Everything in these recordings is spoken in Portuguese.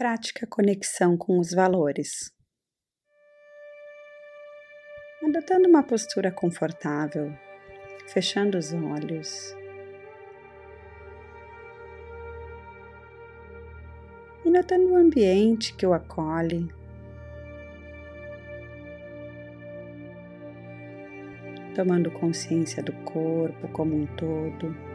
Prática conexão com os valores. Adotando uma postura confortável, fechando os olhos. E notando o ambiente que o acolhe. Tomando consciência do corpo como um todo.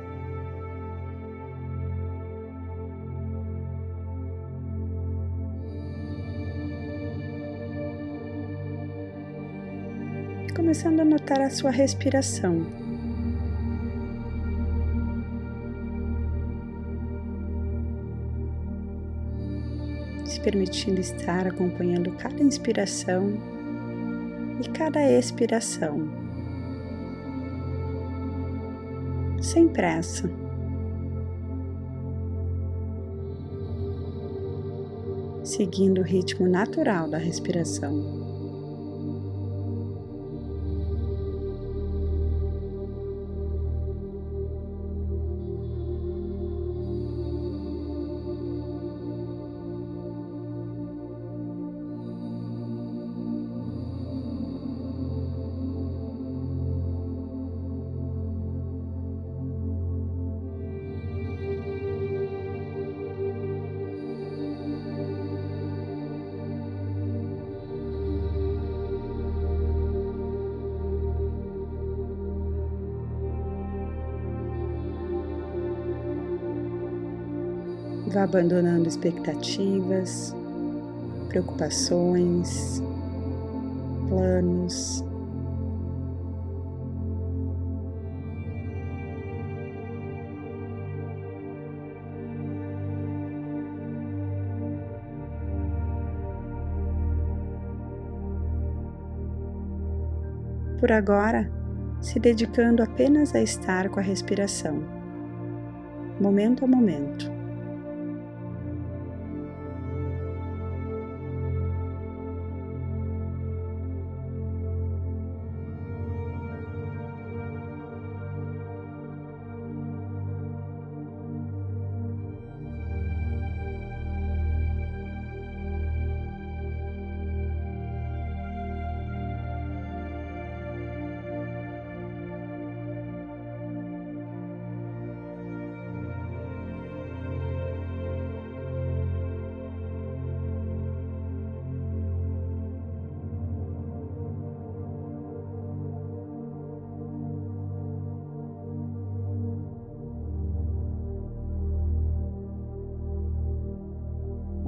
Começando a notar a sua respiração. Se permitindo estar acompanhando cada inspiração e cada expiração, sem pressa. Seguindo o ritmo natural da respiração. Vá abandonando expectativas, preocupações, planos. Por agora, se dedicando apenas a estar com a respiração, momento a momento.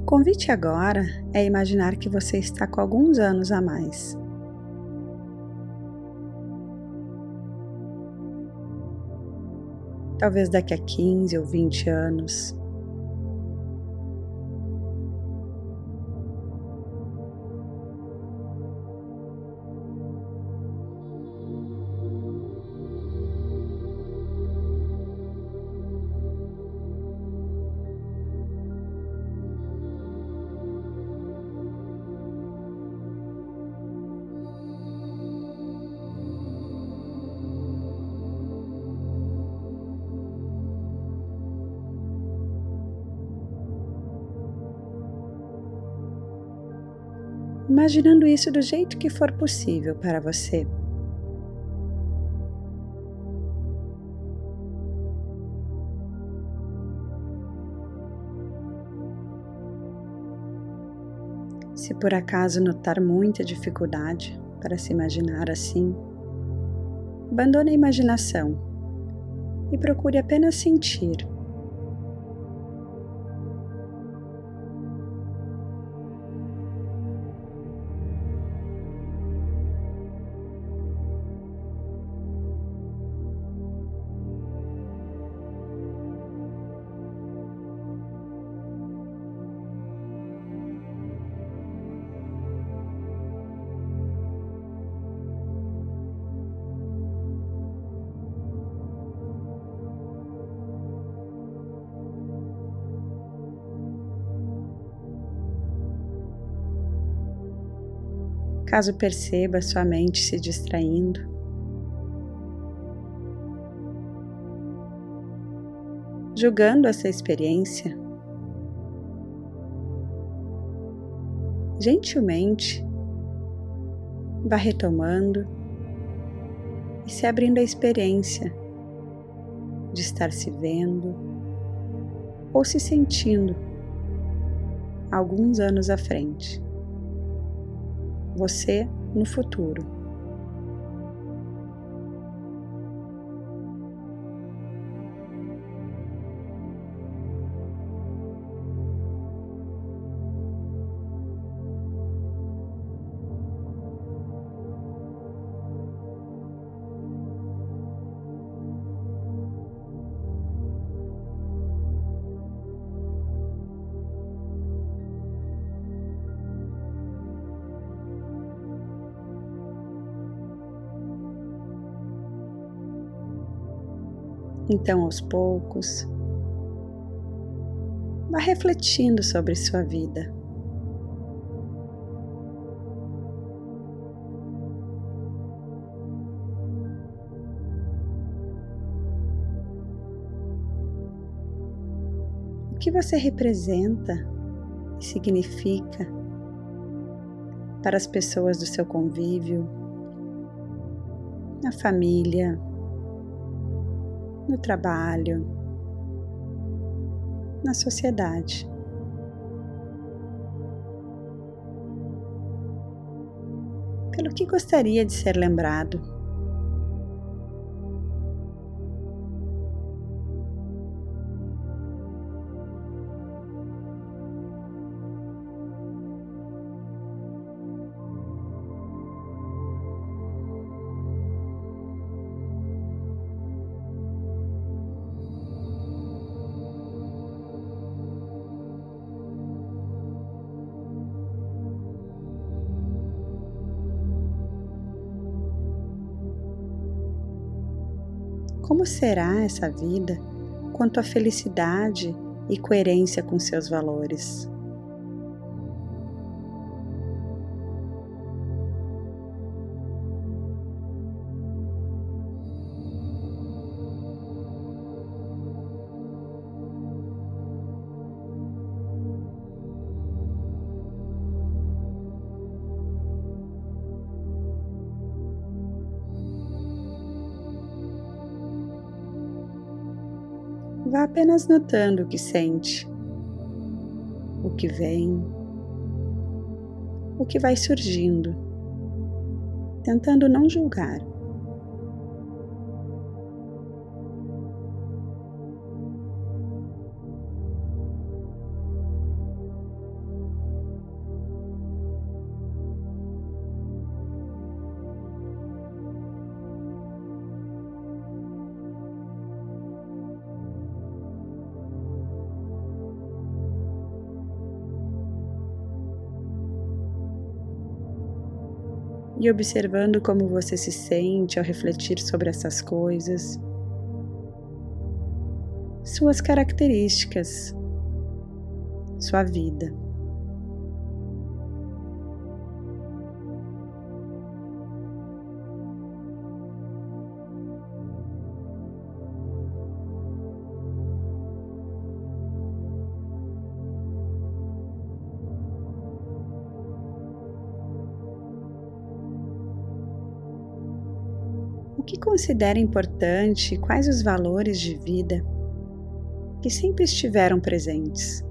Convite agora é imaginar que você está com alguns anos a mais. Talvez daqui a 15 ou 20 anos, imaginando isso do jeito que for possível para você. Se por acaso notar muita dificuldade para se imaginar assim, abandone a imaginação e procure apenas sentir caso perceba sua mente se distraindo. Julgando essa experiência, gentilmente, vá retomando e se abrindo à experiência de estar se vendo ou se sentindo alguns anos à frente. Você no futuro. Então, aos poucos, vá refletindo sobre sua vida. O que você representa e significa para as pessoas do seu convívio, na família, no trabalho, na sociedade. Pelo que gostaria de ser lembrado. Como será essa vida quanto à felicidade e coerência com seus valores? Vá apenas notando o que sente, o que vem, o que vai surgindo, tentando não julgar. E observando como você se sente ao refletir sobre essas coisas, suas características, sua vida. Que considera importante e quais os valores de vida que sempre estiveram presentes.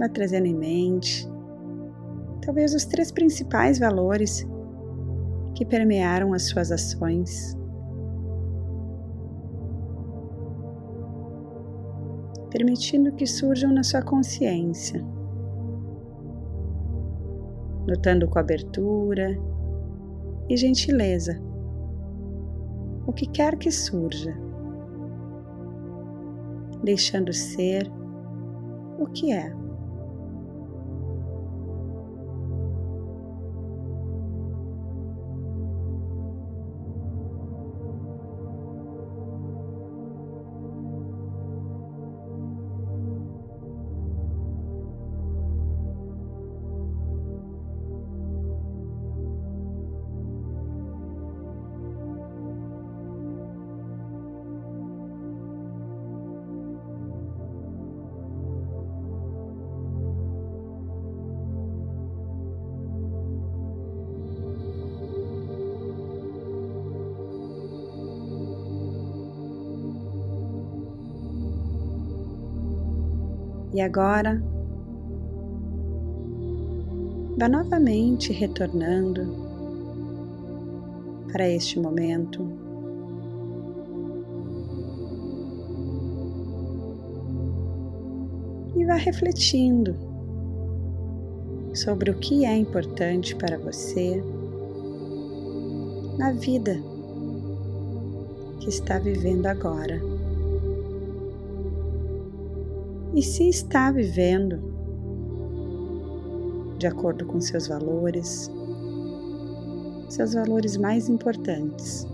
Vá trazendo em mente talvez os três principais valores que permearam as suas ações. Permitindo que surjam na sua consciência, notando com abertura e gentileza o que quer que surja, deixando ser o que é. E agora, vá novamente retornando para este momento. E vá refletindo sobre o que é importante para você na vida que está vivendo agora. E se está vivendo de acordo com seus valores, seus valores mais importantes.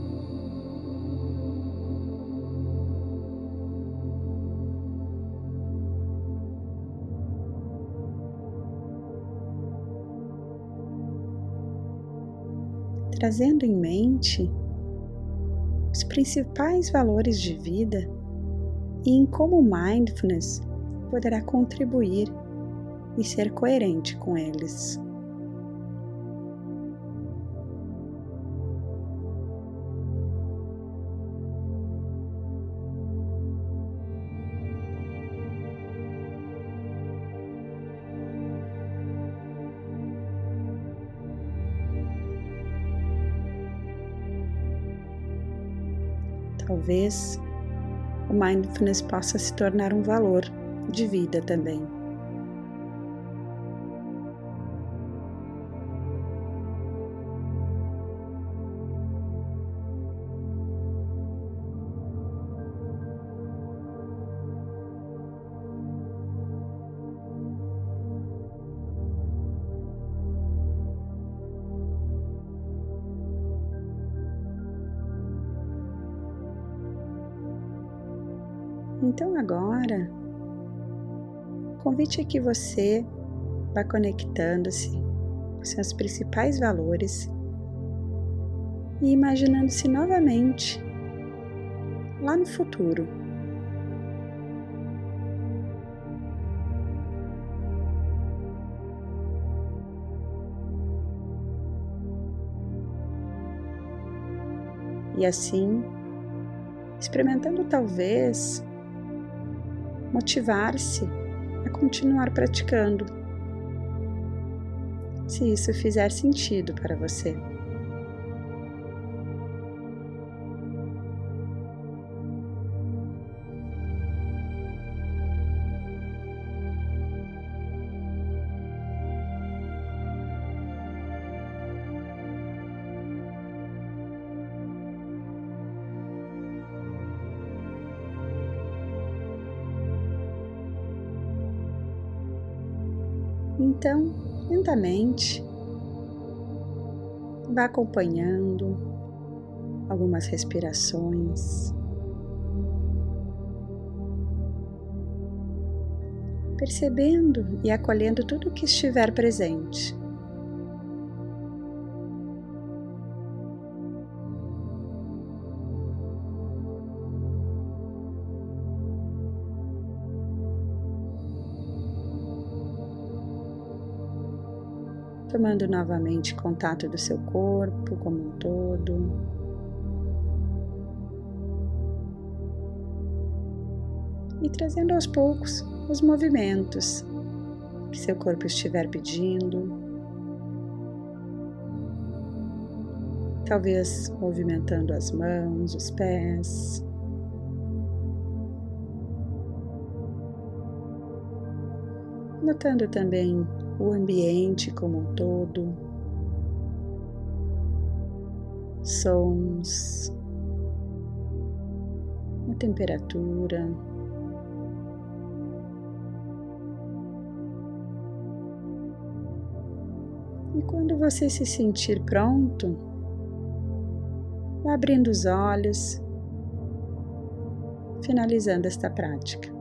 Trazendo em mente os principais valores de vida e em como mindfulness poderá contribuir e ser coerente com eles. Talvez o mindfulness possa se tornar um valor de vida também. Então agora convite é que você vá conectando-se com seus principais valores e imaginando-se novamente lá no futuro. E assim, experimentando talvez motivar-se a continuar praticando, se isso fizer sentido para você. Então, lentamente, vá acompanhando algumas respirações, percebendo e acolhendo tudo o que estiver presente. tomando novamente contato do seu corpo como um todo. E trazendo aos poucos os movimentos que seu corpo estiver pedindo. Talvez movimentando as mãos, os pés, notando também o ambiente como um todo, sons, a temperatura. E quando você se sentir pronto, abrindo os olhos, finalizando esta prática.